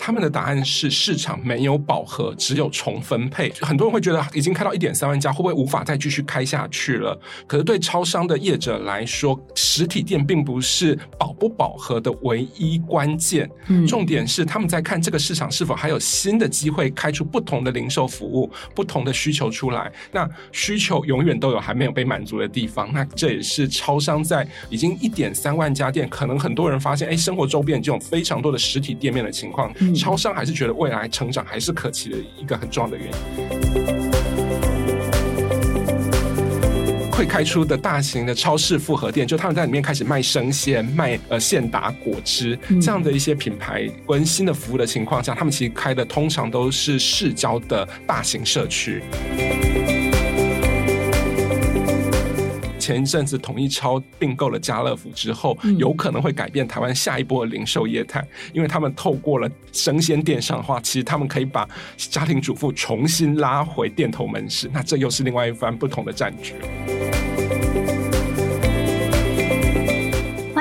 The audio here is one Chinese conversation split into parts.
他们的答案是市场没有饱和，只有重分配。很多人会觉得已经开到一点三万家，会不会无法再继续开下去了？可是对超商的业者来说，实体店并不是饱不饱和的唯一关键。嗯，重点是他们在看这个市场是否还有新的机会开出不同的零售服务、不同的需求出来。那需求永远都有还没有被满足的地方。那这也是超商在已经一点三万家店，可能很多人发现，哎，生活周边这种非常多的实体店面的情况。超商还是觉得未来成长还是可期的一个很重要的原因。会开出的大型的超市复合店，就他们在里面开始卖生鲜、卖呃现打果汁这样的一些品牌跟新的服务的情况下，他们其实开的通常都是市郊的大型社区。前一阵子统一超并购了家乐福之后，有可能会改变台湾下一波的零售业态，因为他们透过了生鲜电商的话，其实他们可以把家庭主妇重新拉回店头门市，那这又是另外一番不同的战局。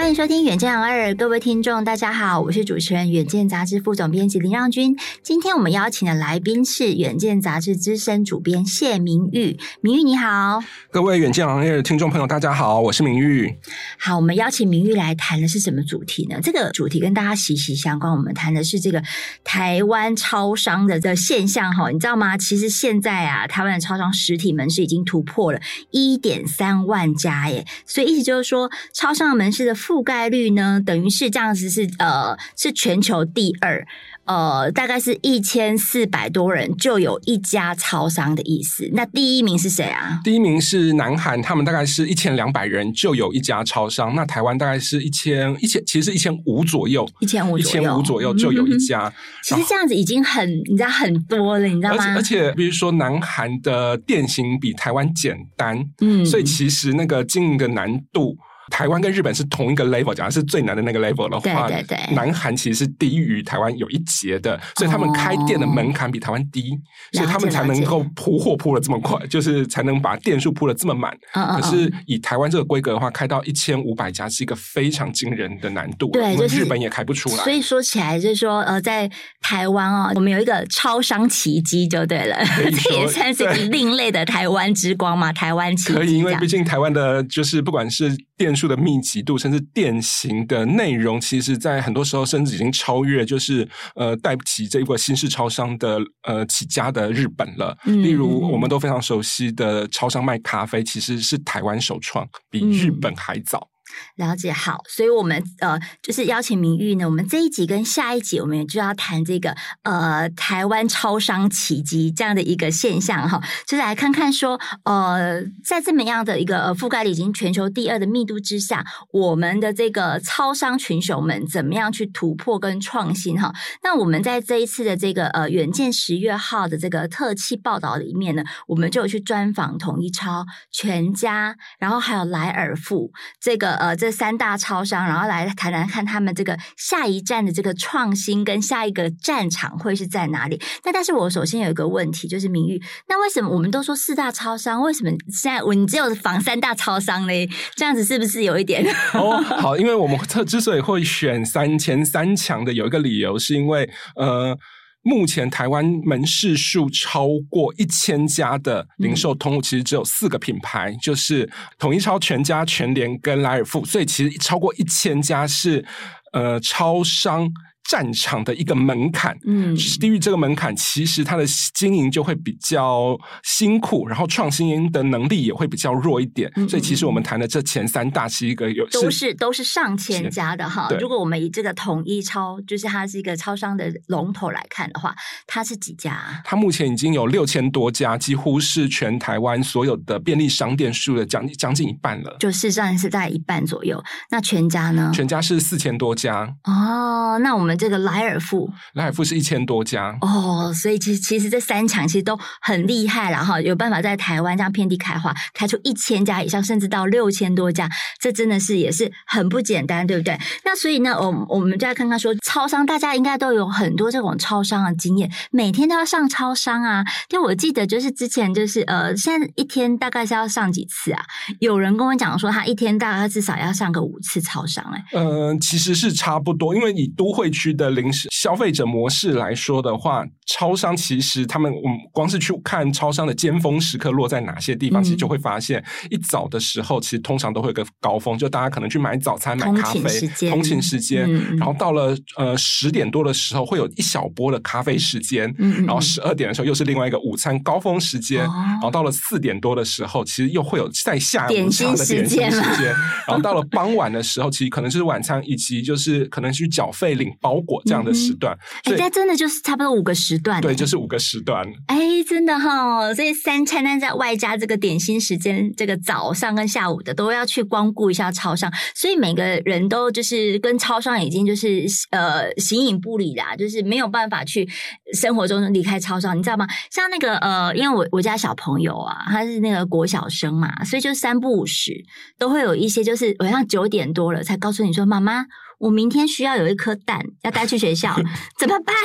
欢迎收听《远见二》，各位听众，大家好，我是主持人《远见》杂志副总编辑林让君。今天我们邀请的来宾是《远见》杂志资深主编谢明玉，明玉你好。各位《远见2》的听众朋友，大家好，我是明玉。好，我们邀请明玉来谈的是什么主题呢？这个主题跟大家息息相关。我们谈的是这个台湾超商的这现象，哈，你知道吗？其实现在啊，台湾的超商实体门市已经突破了一点三万家耶，所以意思就是说，超商的门市的覆覆盖率呢，等于是这样子是，是呃，是全球第二，呃，大概是一千四百多人就有一家超商的意思。那第一名是谁啊？第一名是南韩，他们大概是一千两百人就有一家超商。那台湾大概是一千一千，其实是一千五左右，一千五一千五左右就有一家。嗯、其实这样子已经很，你知道很多了，你知道吗？而且，而且比如说南韩的店型比台湾简单，嗯，所以其实那个经营的难度。台湾跟日本是同一个 level，假如是最难的那个 level 的话，对对对，南韩其实是低于台湾有一截的，所以他们开店的门槛比台湾低，哦，所以他们才能够铺货铺的这么快，就是才能把店数铺的这么满。嗯嗯嗯，可是以台湾这个规格的话，开到一千五百家是一个非常惊人的难度，对，就是日本也开不出来。所以说起来就是说，呃，在台湾哦，我们有一个超商奇迹就对了，这也算是一个另类的台湾之光嘛，台湾奇迹。可以，因为毕竟台湾的就是不管是店数的密集度，甚至店型的内容，其实，在很多时候甚至已经超越，就是呃，带不起这一波新式超商的呃起家的日本了。嗯。例如，我们都非常熟悉的超商卖咖啡，其实是台湾首创，比日本还早。嗯了解好，所以我们呃就是邀请明玉呢，我们这一集跟下一集我们也就要谈这个呃台湾超商奇迹这样的一个现象哈，就是来看看说呃在这么样的一个覆盖率已经全球第二的密度之下，我们的这个超商群雄们怎么样去突破跟创新哈？那我们在这一次的这个呃远见十月号的这个特辑报道里面呢，我们就有去专访统一超、全家，然后还有莱尔富这个。呃，这三大超商，然后来谈谈看他们这个下一站的这个创新跟下一个战场会是在哪里？那但是我首先有一个问题，就是明玉，那为什么我们都说四大超商，为什么现在我你只有仿三大超商嘞？这样子是不是有一点？哦，好，因为我们特之所以会选三前三强的，有一个理由是因为呃。目前台湾门市数超过一千家的零售通路，其实只有四个品牌，嗯、就是统一超、全家、全联跟莱尔富，所以其实超过一千家是呃超商。战场的一个门槛，嗯，低于这个门槛，其实它的经营就会比较辛苦，然后创新的能力也会比较弱一点。嗯、所以，其实我们谈的这前三大是一个有都是都是上千家的哈。如果我们以这个统一超，就是它是一个超商的龙头来看的话，它是几家？它目前已经有六千多家，几乎是全台湾所有的便利商店数的将将近一半了，就事实上是在一半左右。那全家呢？全家是四千多家哦。那我们。这个莱尔富，莱尔富是一千多家哦，所以其实其实这三强其实都很厉害了哈，有办法在台湾这样遍地开花，开出一千家以上，甚至到六千多家，这真的是也是很不简单，对不对？那所以呢，我我们就来看看说，超商大家应该都有很多这种超商的经验，每天都要上超商啊。因为我记得就是之前就是呃，现在一天大概是要上几次啊？有人跟我讲说，他一天大概至少要上个五次超商，欸，哎，嗯，其实是差不多，因为你都会区。区的零食消费者模式来说的话，超商其实他们，我们光是去看超商的尖峰时刻落在哪些地方，嗯、其实就会发现，一早的时候其实通常都会有个高峰，就大家可能去买早餐、买咖啡，通勤时间，然后到了呃十点多的时候，会有一小波的咖啡时间，嗯、然后十二点的时候又是另外一个午餐高峰时间，哦、然后到了四点多的时候，其实又会有在下午茶的点心时间，然后到了 傍晚的时候，其实可能是晚餐以及就是可能去缴费领包裹这样的时段，哎、嗯，这真的就是差不多五个时段，对，就是五个时段，哎，真的哈、哦，所以三餐呢在外加这个点心时间，这个早上跟下午的都要去光顾一下超商，所以每个人都就是跟超商已经就是呃形影不离啦，就是没有办法去生活中离开超商，你知道吗？像那个呃，因为我我家小朋友啊，他是那个国小生嘛，所以就三不五时都会有一些就是晚上九点多了才告诉你说，妈妈。我明天需要有一颗蛋要带去学校，怎么办？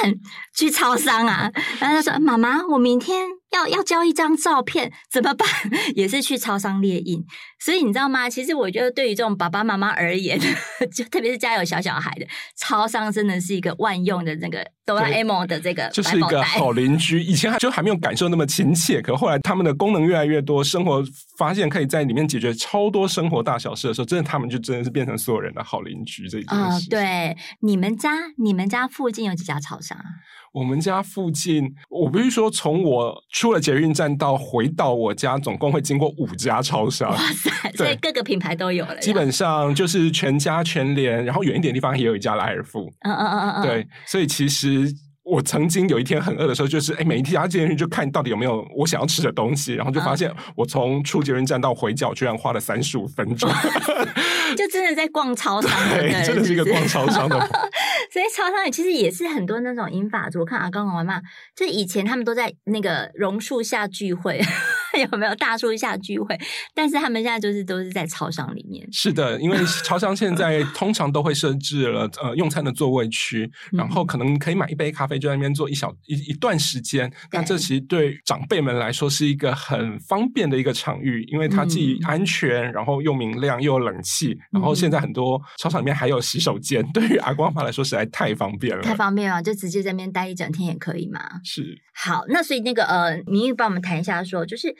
去超商啊？然后他说：“妈妈，我明天。”要要交一张照片怎么办？也是去超商列印，所以你知道吗？其实我觉得对于这种爸爸妈妈而言，就特别是家有小小孩的，超商真的是一个万用的那个哆啦 A 梦的这个就是一个好邻居。以前还就还没有感受那么亲切，可后来他们的功能越来越多，生活发现可以在里面解决超多生活大小事的时候，真的他们就真的是变成所有人的好邻居这一件事。对，你们家你们家附近有几家超商？我们家附近，我必须说，从我出了捷运站到回到我家，总共会经过五家超商。哇塞！所以各个品牌都有了。基本上就是全家、全联，然后远一点地方也有一家莱尔富。嗯嗯嗯嗯嗯。对，所以其实。我曾经有一天很饿的时候，就是哎，每一家进去就看到底有没有我想要吃的东西，然后就发现我从出捷运站到回脚居然花了三十五分钟，就真的在逛超商，对，真的是一个逛超商的。所以超商里其实也是很多那种银法族，我看阿公阿嬷，就以前他们都在那个榕树下聚会。有没有大树下聚会？但是他们现在就是都是在超商里面。是的，因为 超商现在通常都会设置了呃用餐的座位区，然后可能可以买一杯咖啡就在那边坐一小一一段时间。那这其实对长辈们来说是一个很方便的一个场域，因为它既安全，然后又明亮又有冷气，然后现在很多超商里面还有洗手间。对于阿光爸来说实在太方便了，太方便了，就直接在那边待一整天也可以嘛。是。好，那所以那个呃，明玉帮我们谈一下说，就是。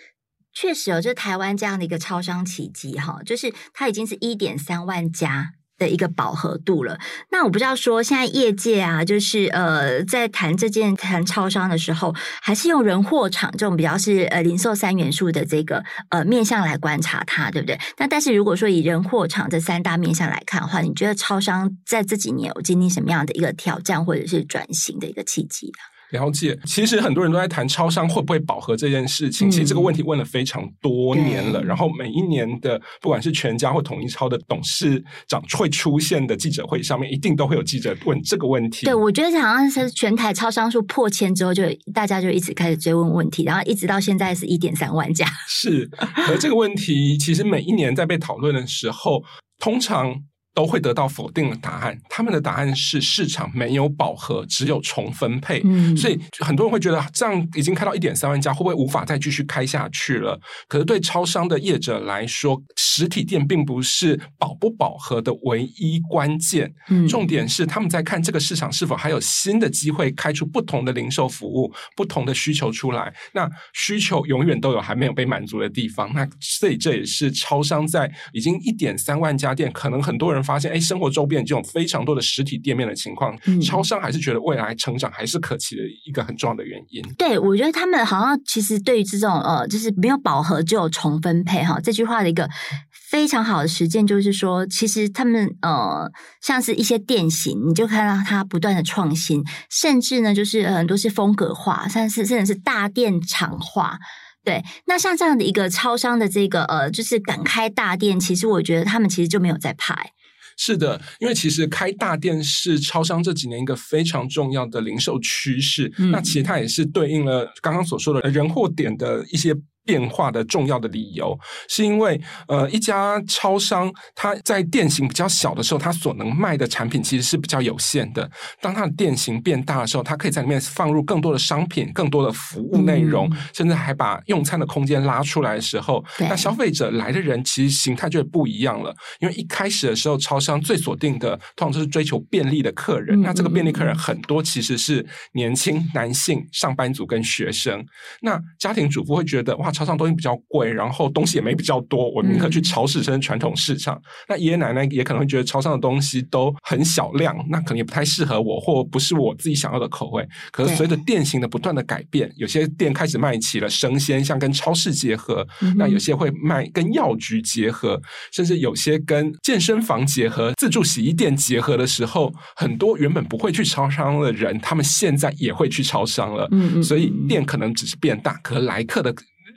确实哦，就台湾这样的一个超商奇迹哈，就是它已经是一点三万家的一个饱和度了。那我不知道说现在业界啊，就是呃，在谈这件谈超商的时候，还是用人货场这种比较是呃零售三元素的这个呃面向来观察它，对不对？那但是如果说以人货场这三大面向来看的话，你觉得超商在这几年有经历什么样的一个挑战或者是转型的一个契机呢？了解，其实很多人都在谈超商会不会饱和这件事情。嗯、其实这个问题问了非常多年了，嗯、然后每一年的不管是全家或统一超的董事长会出现的记者会上面，一定都会有记者问这个问题。对，我觉得好像是全台超商数破千之后，就大家就一直开始追问问题，然后一直到现在是一点三万家。是，而这个问题其实每一年在被讨论的时候，通常。都会得到否定的答案。他们的答案是市场没有饱和，只有重分配。嗯，所以很多人会觉得这样已经开到一点三万家，会不会无法再继续开下去了？可是对超商的业者来说，实体店并不是饱不饱和的唯一关键。嗯，重点是他们在看这个市场是否还有新的机会开出不同的零售服务、不同的需求出来。那需求永远都有还没有被满足的地方。那所以这也是超商在已经一点三万家店，可能很多人。发现哎，生活周边这种非常多的实体店面的情况，嗯、超商还是觉得未来成长还是可期的一个很重要的原因。对，我觉得他们好像其实对于这种呃，就是没有饱和就有重分配哈这句话的一个非常好的实践，就是说，其实他们呃，像是一些店型，你就看到它不断的创新，甚至呢，就是很多是风格化，甚至甚至是大店场化。对，那像这样的一个超商的这个呃，就是敢开大店，其实我觉得他们其实就没有在怕。是的，因为其实开大店是超商这几年一个非常重要的零售趋势。嗯、那其实它也是对应了刚刚所说的人货点的一些变化的重要的理由，是因为呃，一家超商它在店型比较小的时候，它所能卖的产品其实是比较有限的。当它的店型变大的时候，它可以在里面放入更多的商品、更多的服务内容，嗯、甚至还把用餐的空间拉出来的时候，那消费者来的人其实形态就会不一样了。因为一开始的时候，超商最锁定的通常都是追求便利的客人，嗯、那这个便利客人很多其实是年轻男性、上班族跟学生。那家庭主妇会觉得哇。超商东西比较贵，然后东西也没比较多，我宁可去超市，甚至传统市场。嗯、那爷爷奶奶也可能会觉得超商的东西都很小量，那可能也不太适合我，或不是我自己想要的口味。可是随着店型的不断的改变，有些店开始卖起了生鲜，像跟超市结合；嗯、那有些会卖跟药局结合，甚至有些跟健身房结合、自助洗衣店结合的时候，很多原本不会去超商的人，他们现在也会去超商了。嗯，所以店可能只是变大，可是来客的。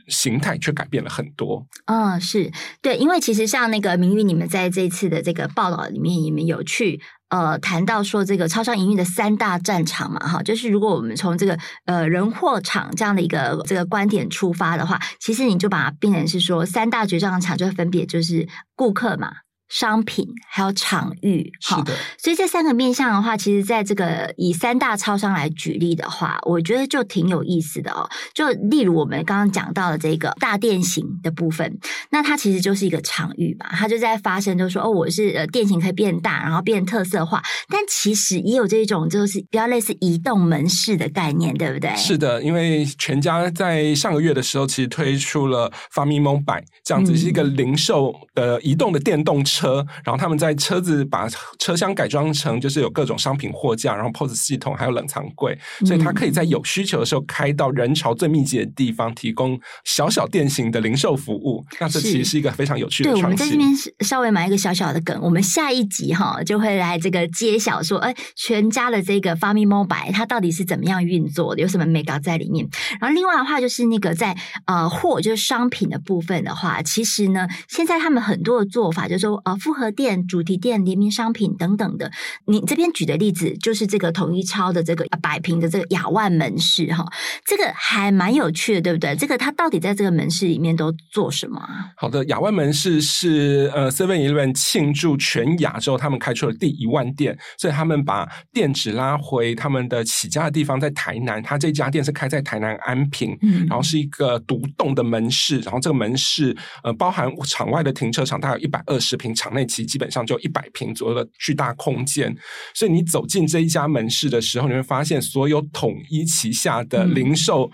形态却改变了很多。嗯，是对，因为其实像那个明玉，你们在这次的这个报道里面，你们有去呃谈到说这个超商营运的三大战场嘛，哈，就是如果我们从这个呃人货场这样的一个这个观点出发的话，其实你就把它变成是说三大决战场，就分别就是顾客嘛。商品还有场域，是的，所以这三个面向的话，其实在这个以三大超商来举例的话，我觉得就挺有意思的哦。就例如我们刚刚讲到的这个大店型的部分，那它其实就是一个场域嘛，它就在发生，就是说哦，我是呃店型可以变大，然后变特色化，但其实也有这种就是比较类似移动门市的概念，对不对？是的，因为全家在上个月的时候，其实推出了 FamiMobile 这样子，是一个零售的移动的电动车。车，然后他们在车子把车厢改装成就是有各种商品货架，然后 POS 系统还有冷藏柜，所以它可以在有需求的时候开到人潮最密集的地方，提供小小店型的零售服务。那这其实是一个非常有趣的。对，我们在这边稍微埋一个小小的梗，我们下一集哈就会来这个揭晓说，哎，全家的这个 FamiMobile 它到底是怎么样运作的，有什么眉角在里面。然后另外的话就是那个在呃货就是商品的部分的话，其实呢现在他们很多的做法就是说。啊，复合店、主题店、联名商品等等的，你这边举的例子就是这个统一超的这个百平的这个亚万门市哈，这个还蛮有趣的，对不对？这个它到底在这个门市里面都做什么？好的，亚万门市是呃 Seven Eleven 庆祝全亚洲他们开出了第一万店，所以他们把店址拉回他们的起家的地方，在台南。他这家店是开在台南安平，嗯，然后是一个独栋的门市，然后这个门市呃包含场外的停车场，大概有一百二十平。场内其实基本上就一百平左右的巨大空间，所以你走进这一家门市的时候，你会发现所有统一旗下的零售。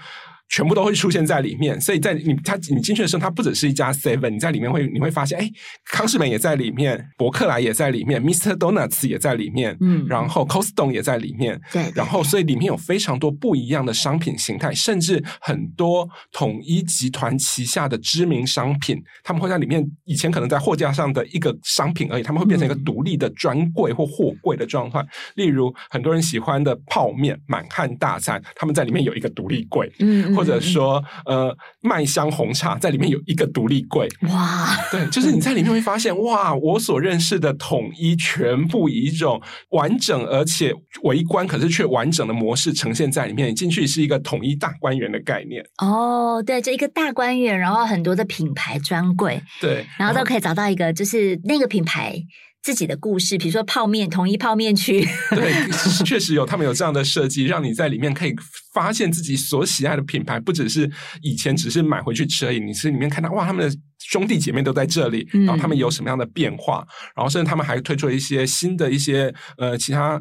全部都会出现在里面，所以在你他你进去的时候，它不只是一家 Seven，你在里面会你会发现，哎，康士美也在里面，伯克莱也在里面，Mr. Donuts 也在里面，嗯，然后 Costco 也在里面，对，然后所以里面有非常多不一样的商品形态，甚至很多统一集团旗下的知名商品，他们会在里面，以前可能在货架上的一个商品而已，他们会变成一个独立的专柜或货柜的状态。例如很多人喜欢的泡面满汉大餐，他们在里面有一个独立柜，嗯。或者说，呃，麦香红茶在里面有一个独立柜，哇，对，就是你在里面会发现，哇，我所认识的统一全部以一种完整而且微观，可是却完整的模式呈现在里面。你进去是一个统一大观园的概念。哦，对，就一个大观园，然后很多的品牌专柜，对，然后都可以找到一个，就是那个品牌。自己的故事，比如说泡面，统一泡面区，对，确实有他们有这样的设计，让你在里面可以发现自己所喜爱的品牌，不只是以前只是买回去吃而已，你是里面看到哇，他们的兄弟姐妹都在这里，然后他们有什么样的变化，嗯、然后甚至他们还推出了一些新的一些呃其他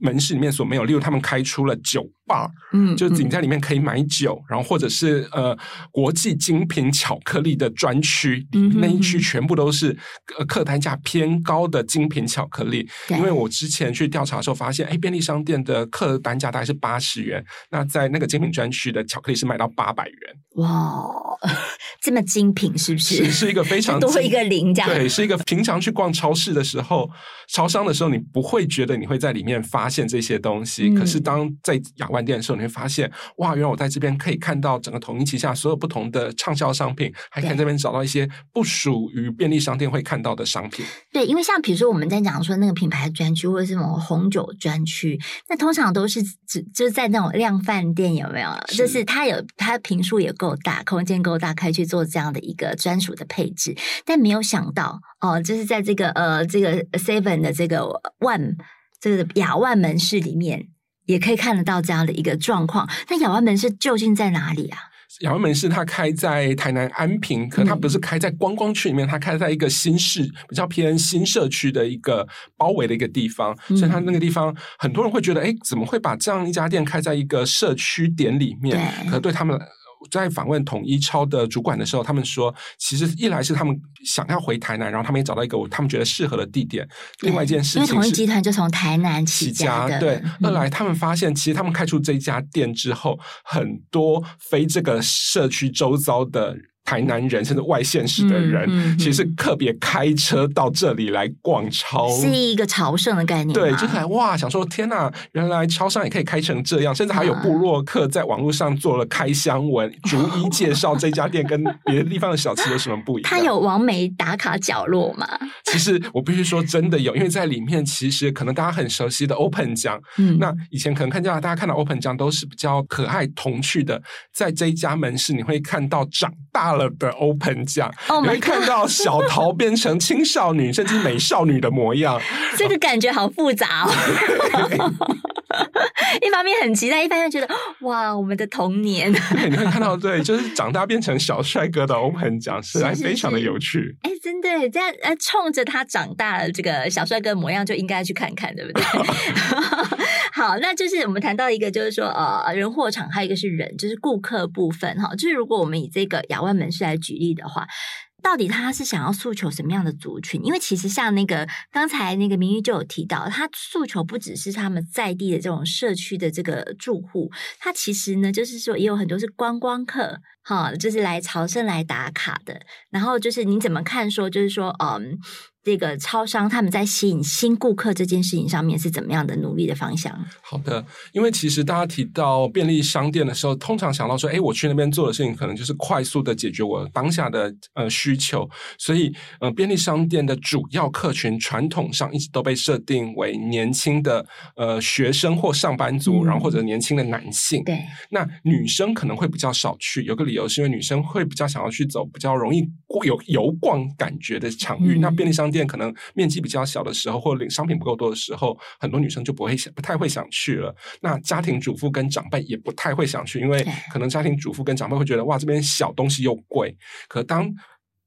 门市里面所没有，例如他们开出了酒。嗯，就你在里面可以买酒，嗯、然后或者是呃国际精品巧克力的专区，嗯、那一区全部都是呃客单价偏高的精品巧克力。因为我之前去调查的时候发现，哎，便利商店的客单价大概是八十元，那在那个精品专区的巧克力是卖到八百元。哇，这么精品是不是？是，是一个非常 多一个零这样。对，是一个平常去逛超市的时候，超商的时候，你不会觉得你会在里面发现这些东西，嗯、可是当在亚万店的时候，你会发现，哇，原来我在这边可以看到整个统一旗下所有不同的畅销商品，还可以在这边找到一些不属于便利商店会看到的商品。对，因为像比如说我们在讲说那个品牌专区或者是什么红酒专区，那通常都是只就是在那种量饭店有没有？就是它有它坪数也够大，空间够大，可以去做这样的一个专属的配置。但没有想到哦，就是在这个呃这个 Seven 的这个万这个亚万门市里面，也可以看得到这样的一个状况。那亚万门市究竟在哪里啊？亚万门市它开在台南安平，可它不是开在观光区里面，它开在一个新市比较偏新社区的一个包围的一个地方，所以它那个地方很多人会觉得，哎，怎么会把这样一家店开在一个社区点里面？可对他们。在访问统一超的主管的时候，他们说，其实一来是他们想要回台南，然后他们也找到一个他们觉得适合的地点。另外一件事情是，因为统一集团就从台南起家的。对，二来他们发现，其实他们开出这家店之后，很多非这个社区周遭的。台南人甚至外县市的人，嗯嗯嗯、其实是特别开车到这里来逛超，是一个朝圣的概念。对，就是来哇，想说天哪，原来超商也可以开成这样，甚至还有部落客在网络上做了开箱文，啊、逐一介绍这家店跟别的地方的小吃有什么不一样。它有网美打卡角落吗？其实我必须说，真的有，因为在里面其实可能大家很熟悉的 Open 酱，嗯，那以前可能看见大家看到 Open 酱都是比较可爱童趣的，在这一家门市你会看到长大了的 Open 奖，oh、你会看到小桃变成青少女甚至美少女的模样，这个感觉好复杂哦。一方面很期待，一方面觉得哇，我们的童年。对，你会看到对，就是长大变成小帅哥的 Open 奖，实在非常的有趣。哎，真的这样，呃，冲着他长大的这个小帅哥模样，就应该去看看，对不对？好，那就是我们谈到一个，就是说呃，人货场，还有一个是人，就是顾客部分哈。就是如果我们以这个亚万门市来举例的话。到底他是想要诉求什么样的族群？因为其实像那个刚才那个明玉就有提到，他诉求不只是他们在地的这种社区的这个住户，他其实呢就是说也有很多是观光客，哈，就是来朝圣来打卡的。然后就是你怎么看说，就是说，嗯。这个超商他们在吸引新顾客这件事情上面是怎么样的努力的方向？好的，因为其实大家提到便利商店的时候，通常想到说，哎，我去那边做的事情可能就是快速的解决我当下的呃需求，所以呃，便利商店的主要客群传统上一直都被设定为年轻的呃学生或上班族，嗯、然后或者年轻的男性。对，那女生可能会比较少去，有个理由是因为女生会比较想要去走比较容易有游逛感觉的场域，嗯、那便利商店可能面积比较小的时候，或者商品不够多的时候，很多女生就不会想，不太会想去了。那家庭主妇跟长辈也不太会想去，因为可能家庭主妇跟长辈会觉得，哇，这边小东西又贵。可当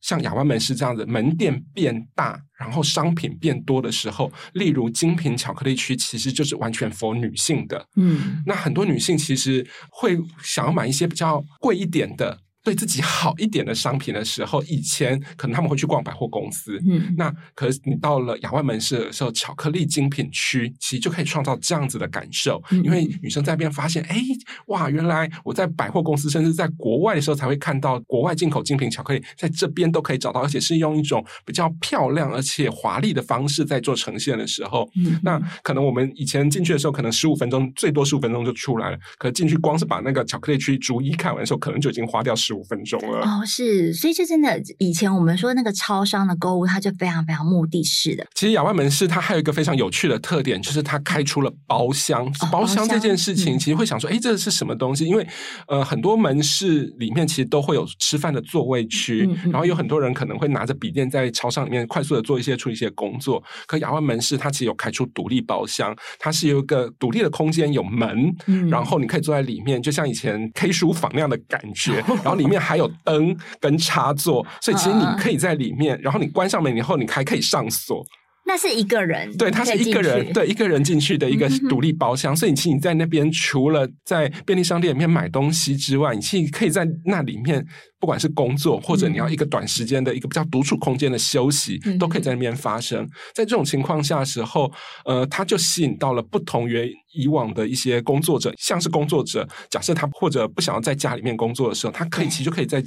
像亚湾门市这样子，门店变大，然后商品变多的时候，例如精品巧克力区，其实就是完全 for 女性的。嗯，那很多女性其实会想要买一些比较贵一点的。对自己好一点的商品的时候，以前可能他们会去逛百货公司，嗯，那可是你到了亚万门市的时候，巧克力精品区其实就可以创造这样子的感受，嗯，因为女生在那边发现，哎，哇，原来我在百货公司，甚至在国外的时候才会看到国外进口精品巧克力，在这边都可以找到，而且是用一种比较漂亮而且华丽的方式在做呈现的时候，嗯，那可能我们以前进去的时候，可能十五分钟最多十五分钟就出来了，可是进去光是把那个巧克力区逐一看完的时候，可能就已经花掉十。五分钟了哦，是，所以就真的，以前我们说那个超商的购物，它就非常非常目的式的。其实亚万门市它还有一个非常有趣的特点，就是它开出了包厢。哦、包厢这件事情，其实会想说，哎、嗯，这是什么东西？因为呃，很多门市里面其实都会有吃饭的座位区，嗯嗯、然后有很多人可能会拿着笔电在超商里面快速的做一些处理一些工作。可亚万门市它其实有开出独立包厢，它是有一个独立的空间，有门，嗯、然后你可以坐在里面，就像以前 K 书房那样的感觉，然后你。里面还有灯跟插座，所以其实你可以在里面，然后你关上门以后，你还可以上锁。那是一个人，对，他是一个人，对，一个人进去的一个独立包厢。所以，其实你在那边除了在便利商店里面买东西之外，你其实可以在那里面，不管是工作或者你要一个短时间的一个比较独处空间的休息，都可以在那边发生。在这种情况下的时候，呃，他就吸引到了不同于以往的一些工作者，像是工作者，假设他或者不想要在家里面工作的时候，他可以其实就可以在。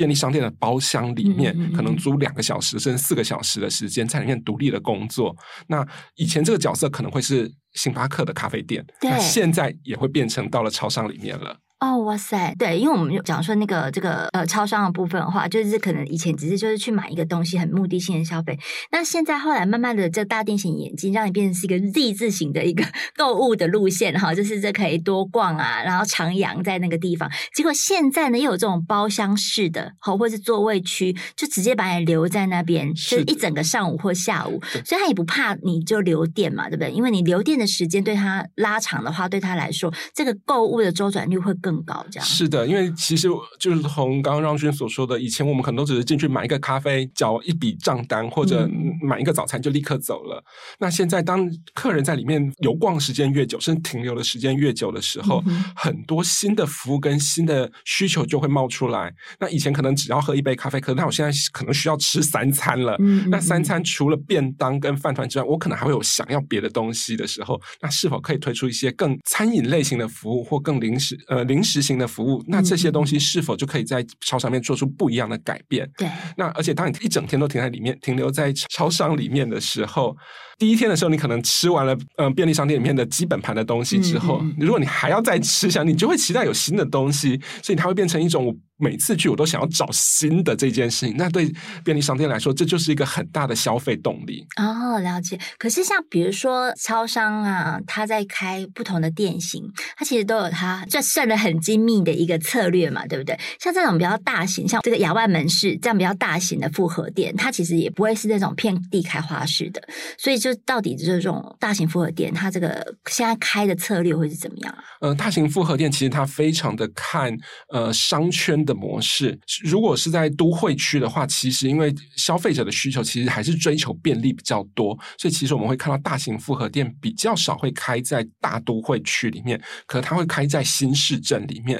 便利商店的包厢里面，嗯嗯嗯可能租两个小时甚至四个小时的时间，在里面独立的工作。那以前这个角色可能会是星巴克的咖啡店，对那现在也会变成到了超商里面了。哦，哇塞，对，因为我们讲说那个这个呃超商的部分的话，就是可能以前只是就是去买一个东西，很目的性的消费。那现在后来慢慢的，这大店型眼镜，让你变成是一个 Z 字型的一个 购物的路线哈，就是这可以多逛啊，然后徜徉在那个地方。结果现在呢，又有这种包厢式的，好，或是座位区，就直接把你留在那边，就是一整个上午或下午，所以他也不怕你就留店嘛，对不对？因为你留店的时间对他拉长的话，对他来说，这个购物的周转率会更。更高，这样是的，因为其实就是从刚刚让均所说的，以前我们可能都只是进去买一个咖啡，缴一笔账单，或者买一个早餐就立刻走了。嗯、那现在当客人在里面游逛时间越久，甚至停留的时间越久的时候，嗯、很多新的服务跟新的需求就会冒出来。那以前可能只要喝一杯咖啡，可那我现在可能需要吃三餐了。那三餐除了便当跟饭团之外，我可能还会有想要别的东西的时候，那是否可以推出一些更餐饮类型的服务，或更临时呃临时型的服务，那这些东西是否就可以在超商里面做出不一样的改变？对。那而且当你一整天都停在里面，停留在超商里面的时候，第一天的时候，你可能吃完了嗯、呃、便利商店里面的基本盘的东西之后，嗯嗯，如果你还要再吃下，你就会期待有新的东西，所以它会变成一种。每次去我都想要找新的这件事情，那对便利商店来说，这就是一个很大的消费动力。哦，了解。可是像比如说超商啊，它在开不同的店型，它其实都有它这算的很精密的一个策略嘛，对不对？像这种比较大型，像这个亚万门市这样比较大型的复合店，它其实也不会是那种遍地开花式的。所以就到底就是这种大型复合店，它这个现在开的策略会是怎么样？呃，大型复合店其实它非常的看呃商圈的。模式，如果是在都会区的话，其实因为消费者的需求其实还是追求便利比较多，所以其实我们会看到大型复合店比较少会开在大都会区里面，可能它会开在新市镇里面，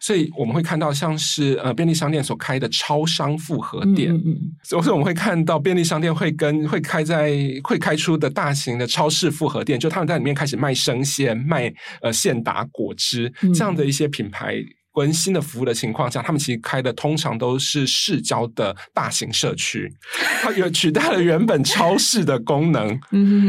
所以我们会看到像是呃便利商店所开的超商复合店，嗯嗯，所以我们会看到便利商店会跟会开在会开出的大型的超市复合店，就他们在里面开始卖生鲜、卖呃现打果汁这样的一些品牌。温馨的服务的情况下，他们其实开的通常都是市郊的大型社区，它也取代了原本超市的功能，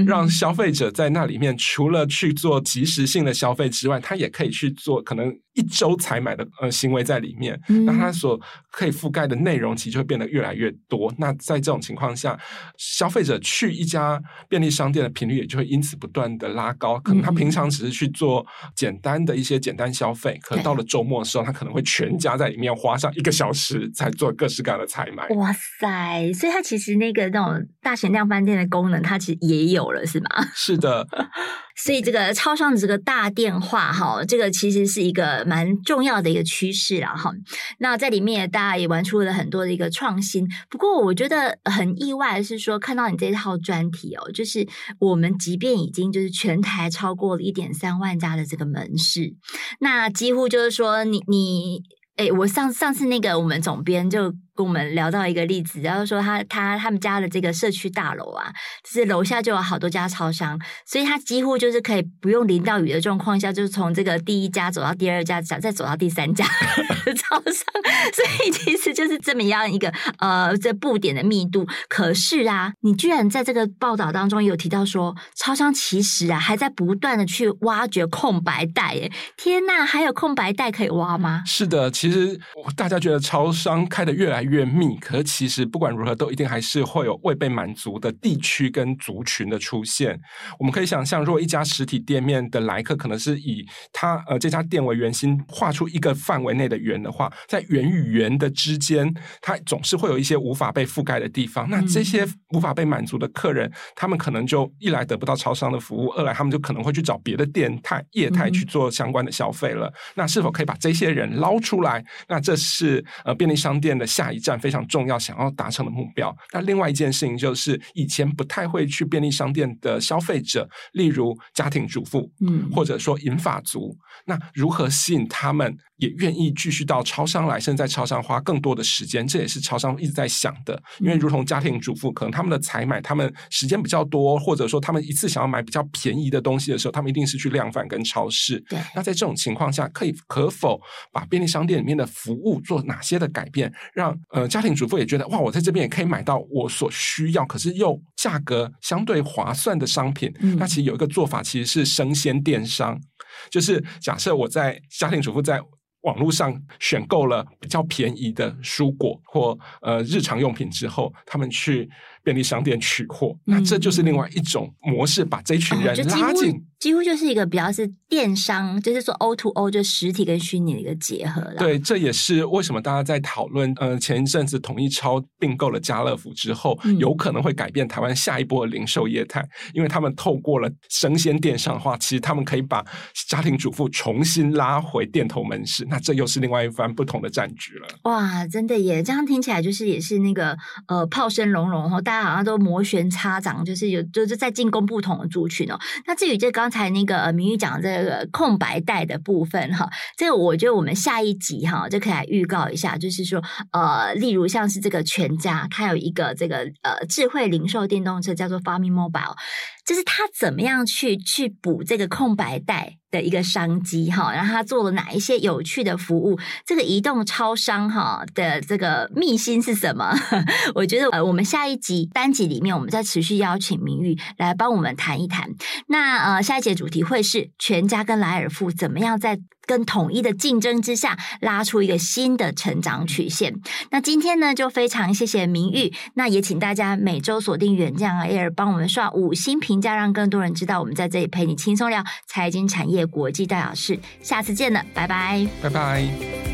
让消费者在那里面除了去做即时性的消费之外，他也可以去做可能。一周才买的呃行为在里面，那他所可以覆盖的内容其实就会变得越来越多。那在这种情况下，消费者去一家便利商店的频率也就会因此不断的拉高。可能他平常只是去做简单的一些简单消费，可能到了周末的时候，他可能会全家在里面花上一个小时，才做各式各样的采买。哇塞！所以它其实那个那种大型量贩店的功能，它其实也有了，是吗？是的。所以这个超商的这个大电话哈，这个其实是一个蛮重要的一个趋势了哈。那在里面，大家也玩出了很多的一个创新。不过，我觉得很意外的是说，看到你这套专题哦，就是我们即便已经就是全台超过了一点三万家的这个门市，那几乎就是说你，你你，诶，我上上次那个我们总编就。跟我们聊到一个例子，然后说他他他们家的这个社区大楼啊，就是楼下就有好多家超商，所以他几乎就是可以不用淋到雨的状况下，就是从这个第一家走到第二家，再走到第三家的 超商，所以其实就是这么样一个呃这布点的密度。可是啊，你居然在这个报道当中有提到说，超商其实啊还在不断的去挖掘空白带，耶！天呐，还有空白带可以挖吗？是的，其实大家觉得超商开的越来越越密，可是其实不管如何，都一定还是会有未被满足的地区跟族群的出现。我们可以想象，如果一家实体店面的来客可能是以他呃这家店为圆心，画出一个范围内的圆的话，在圆与圆的之间，它总是会有一些无法被覆盖的地方。那这些无法被满足的客人，他们可能就一来得不到超商的服务，二来他们就可能会去找别的店态业态去做相关的消费了。那是否可以把这些人捞出来？那这是呃便利商店的下下一站非常重要想要达成的目标。那另外一件事情就是，以前不太会去便利商店的消费者，例如家庭主妇，嗯，或者说银发族，那如何吸引他们也愿意继续到超商来，甚至在超商花更多的时间？这也是超商一直在想的。因为如同家庭主妇，可能他们的采买，他们时间比较多，或者说他们一次想要买比较便宜的东西的时候，他们一定是去量贩跟超市。对，那在这种情况下，可以可否把便利商店里面的服务做哪些的改变，让呃家庭主妇也觉得哇，我在这边也可以买到我所需要，可是又价格相对划算的商品。嗯，那其实有一个做法，其实是生鲜电商，就是假设我在家庭主妇在网络上选购了比较便宜的蔬果或呃日常用品之后，他们去。便利商店取货，那这就是另外一种模式，把这群人拉进、嗯，几乎就是一个比较是电商，就是说 O to O，就实体跟虚拟的一个结合了。对，这也是为什么大家在讨论，呃，前一阵子统一超并购了家乐福之后，嗯、有可能会改变台湾下一波的零售业态，因为他们透过了生鲜电商的话，其实他们可以把家庭主妇重新拉回店头门市，那这又是另外一番不同的战局了。哇，真的耶！这样听起来就是也是那个呃炮声隆隆哈。大大家好像都摩拳擦掌，就是有就是在进攻不同的族群哦。那至于就刚才那个明玉讲这个空白带的部分哈，这个我觉得我们下一集哈就可以来预告一下，就是说呃，例如像是这个全家，它有一个这个呃智慧零售电动车叫做 Farming Mobile，就是他怎么样去去补这个空白带。的一个商机哈，然后他做了哪一些有趣的服务？这个移动超商哈的这个秘辛是什么？我觉得呃，我们下一集单集里面，我们再持续邀请明玉来帮我们谈一谈。那呃，下一节主题会是全家跟莱尔富怎么样在跟统一的竞争之下，拉出一个新的成长曲线。那今天呢，就非常谢谢明玉，那也请大家每周锁定远见 Air，帮我们刷五星评价，让更多人知道我们在这里陪你轻松聊财经产业国际大小事。下次见了，拜拜，拜拜。